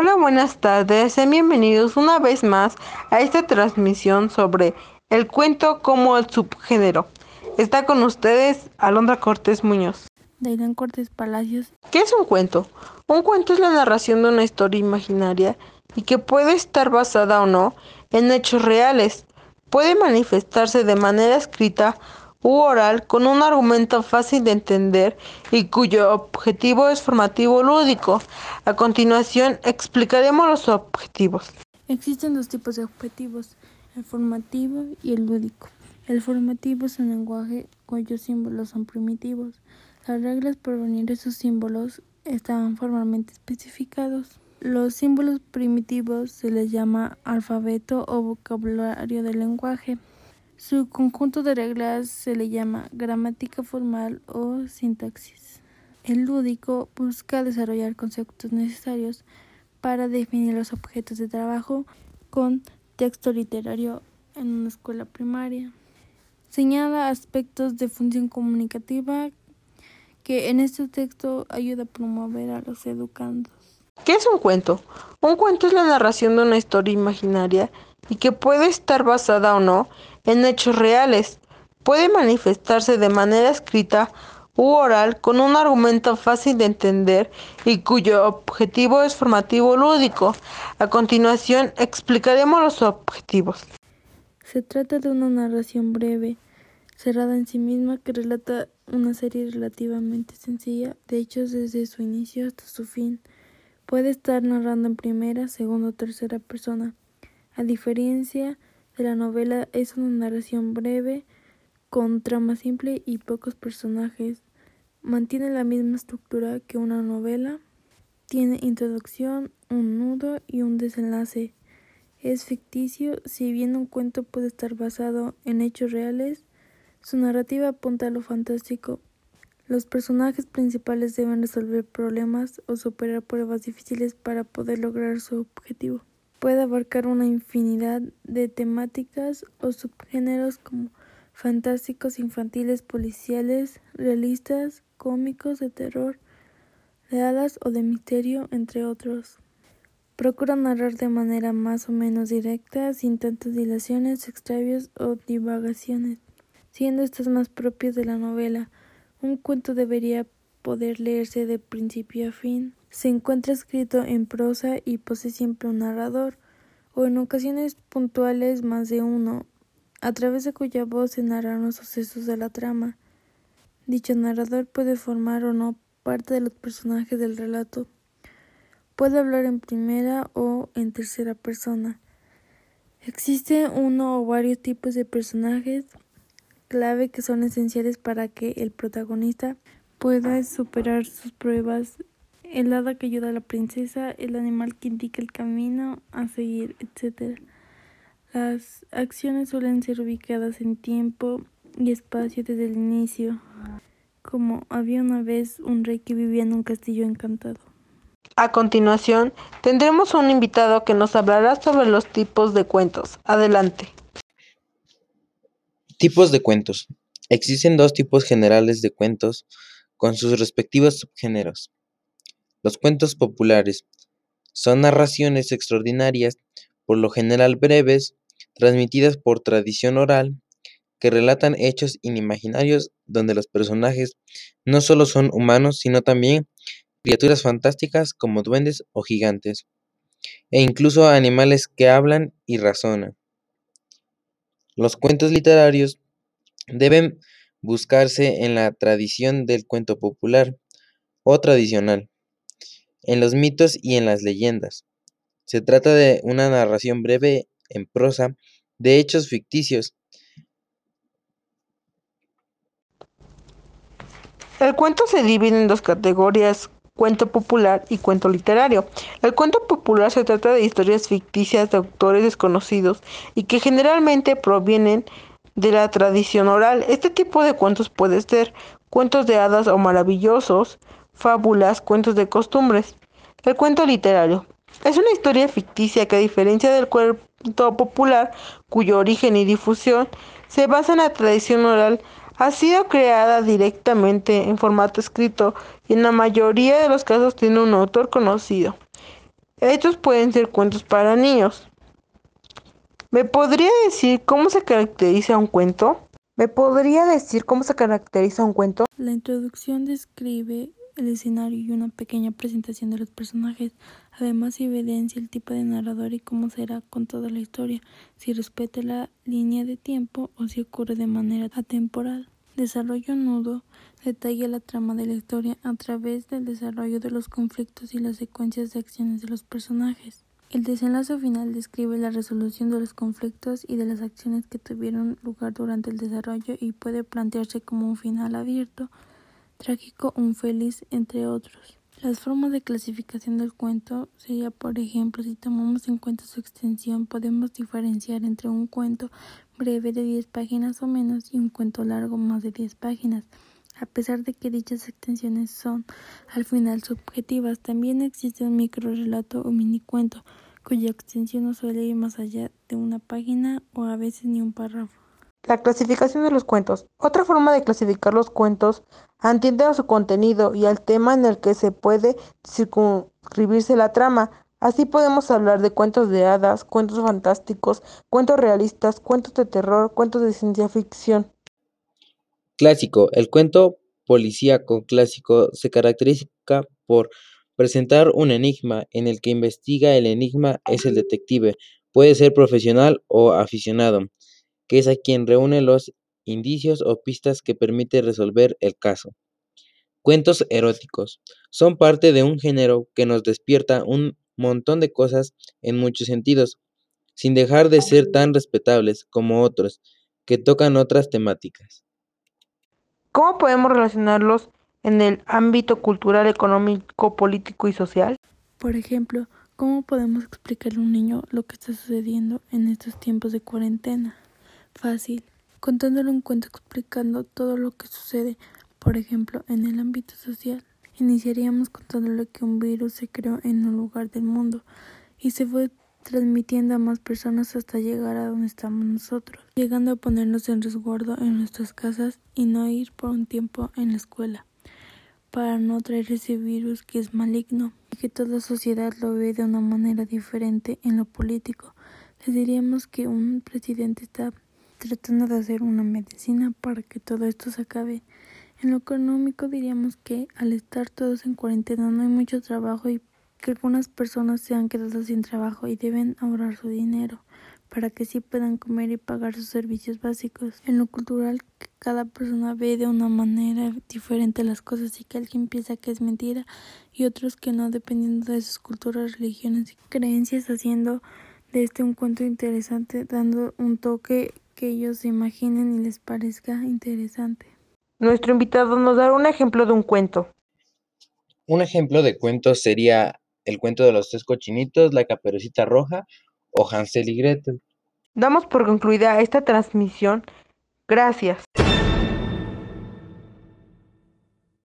Hola, buenas tardes. Sean bienvenidos una vez más a esta transmisión sobre el cuento como el subgénero. Está con ustedes Alondra Cortés Muñoz. Dailan Cortés Palacios. ¿Qué es un cuento? Un cuento es la narración de una historia imaginaria y que puede estar basada o no en hechos reales. Puede manifestarse de manera escrita u oral con un argumento fácil de entender y cuyo objetivo es formativo lúdico. A continuación explicaremos los objetivos. Existen dos tipos de objetivos, el formativo y el lúdico. El formativo es un lenguaje cuyos símbolos son primitivos. Las reglas por venir esos símbolos estaban formalmente especificados. Los símbolos primitivos se les llama alfabeto o vocabulario del lenguaje. Su conjunto de reglas se le llama gramática formal o sintaxis. El lúdico busca desarrollar conceptos necesarios para definir los objetos de trabajo con texto literario en una escuela primaria. Señala aspectos de función comunicativa que en este texto ayuda a promover a los educandos. ¿Qué es un cuento? Un cuento es la narración de una historia imaginaria y que puede estar basada o no en hechos reales. Puede manifestarse de manera escrita u oral con un argumento fácil de entender y cuyo objetivo es formativo lúdico. A continuación explicaremos los objetivos. Se trata de una narración breve, cerrada en sí misma, que relata una serie relativamente sencilla de hechos desde su inicio hasta su fin. Puede estar narrando en primera, segunda o tercera persona. A diferencia de la novela, es una narración breve, con trama simple y pocos personajes. Mantiene la misma estructura que una novela. Tiene introducción, un nudo y un desenlace. Es ficticio, si bien un cuento puede estar basado en hechos reales, su narrativa apunta a lo fantástico. Los personajes principales deben resolver problemas o superar pruebas difíciles para poder lograr su objetivo. Puede abarcar una infinidad de temáticas o subgéneros como fantásticos, infantiles, policiales, realistas, cómicos, de terror, de hadas o de misterio, entre otros. Procura narrar de manera más o menos directa, sin tantas dilaciones, extravios o divagaciones, siendo estas más propias de la novela. Un cuento debería poder leerse de principio a fin. Se encuentra escrito en prosa y posee siempre un narrador, o en ocasiones puntuales más de uno, a través de cuya voz se narran los sucesos de la trama. Dicho narrador puede formar o no parte de los personajes del relato. Puede hablar en primera o en tercera persona. Existe uno o varios tipos de personajes clave que son esenciales para que el protagonista pueda superar sus pruebas, el hada que ayuda a la princesa, el animal que indica el camino a seguir, etc. Las acciones suelen ser ubicadas en tiempo y espacio desde el inicio, como había una vez un rey que vivía en un castillo encantado. A continuación, tendremos un invitado que nos hablará sobre los tipos de cuentos. Adelante. Tipos de cuentos. Existen dos tipos generales de cuentos con sus respectivos subgéneros. Los cuentos populares son narraciones extraordinarias, por lo general breves, transmitidas por tradición oral, que relatan hechos inimaginarios donde los personajes no solo son humanos, sino también criaturas fantásticas como duendes o gigantes, e incluso animales que hablan y razonan. Los cuentos literarios deben buscarse en la tradición del cuento popular o tradicional, en los mitos y en las leyendas. Se trata de una narración breve en prosa de hechos ficticios. El cuento se divide en dos categorías, cuento popular y cuento literario. El cuento popular se trata de historias ficticias de autores desconocidos y que generalmente provienen de la tradición oral. Este tipo de cuentos puede ser cuentos de hadas o maravillosos, fábulas, cuentos de costumbres. El cuento literario es una historia ficticia que a diferencia del cuento popular, cuyo origen y difusión se basa en la tradición oral, ha sido creada directamente en formato escrito y en la mayoría de los casos tiene un autor conocido. Estos pueden ser cuentos para niños. ¿Me podría decir cómo se caracteriza un cuento? ¿Me podría decir cómo se caracteriza un cuento? La introducción describe el escenario y una pequeña presentación de los personajes. Además evidencia el tipo de narrador y cómo será con toda la historia, si respeta la línea de tiempo o si ocurre de manera atemporal. Desarrollo nudo detalla la trama de la historia a través del desarrollo de los conflictos y las secuencias de acciones de los personajes. El desenlace final describe la resolución de los conflictos y de las acciones que tuvieron lugar durante el desarrollo y puede plantearse como un final abierto, trágico o feliz, entre otros. Las formas de clasificación del cuento sería, por ejemplo, si tomamos en cuenta su extensión, podemos diferenciar entre un cuento breve de 10 páginas o menos y un cuento largo más de 10 páginas. A pesar de que dichas extensiones son al final subjetivas, también existe un microrelato o minicuento, cuya extensión no suele ir más allá de una página o a veces ni un párrafo. La clasificación de los cuentos. Otra forma de clasificar los cuentos atiende a su contenido y al tema en el que se puede circunscribirse la trama. Así podemos hablar de cuentos de hadas, cuentos fantásticos, cuentos realistas, cuentos de terror, cuentos de ciencia ficción. Clásico. El cuento policíaco clásico se caracteriza por presentar un enigma en el que investiga el enigma es el detective, puede ser profesional o aficionado, que es a quien reúne los indicios o pistas que permite resolver el caso. Cuentos eróticos son parte de un género que nos despierta un montón de cosas en muchos sentidos, sin dejar de ser tan respetables como otros, que tocan otras temáticas. ¿Cómo podemos relacionarlos en el ámbito cultural, económico, político y social? Por ejemplo, ¿cómo podemos explicarle a un niño lo que está sucediendo en estos tiempos de cuarentena? Fácil, contándole un cuento explicando todo lo que sucede, por ejemplo, en el ámbito social. Iniciaríamos contándole que un virus se creó en un lugar del mundo y se fue transmitiendo a más personas hasta llegar a donde estamos nosotros, llegando a ponernos en resguardo en nuestras casas y no ir por un tiempo en la escuela, para no traer ese virus que es maligno y que toda sociedad lo ve de una manera diferente en lo político. Les diríamos que un presidente está tratando de hacer una medicina para que todo esto se acabe. En lo económico diríamos que al estar todos en cuarentena no hay mucho trabajo y que algunas personas se han quedado sin trabajo y deben ahorrar su dinero para que sí puedan comer y pagar sus servicios básicos. En lo cultural, cada persona ve de una manera diferente las cosas y que alguien piensa que es mentira y otros que no, dependiendo de sus culturas, religiones y creencias, haciendo de este un cuento interesante, dando un toque que ellos se imaginen y les parezca interesante. Nuestro invitado nos dará un ejemplo de un cuento. Un ejemplo de cuento sería el cuento de los tres cochinitos, la caperucita roja o Hansel y Gretel. Damos por concluida esta transmisión. Gracias.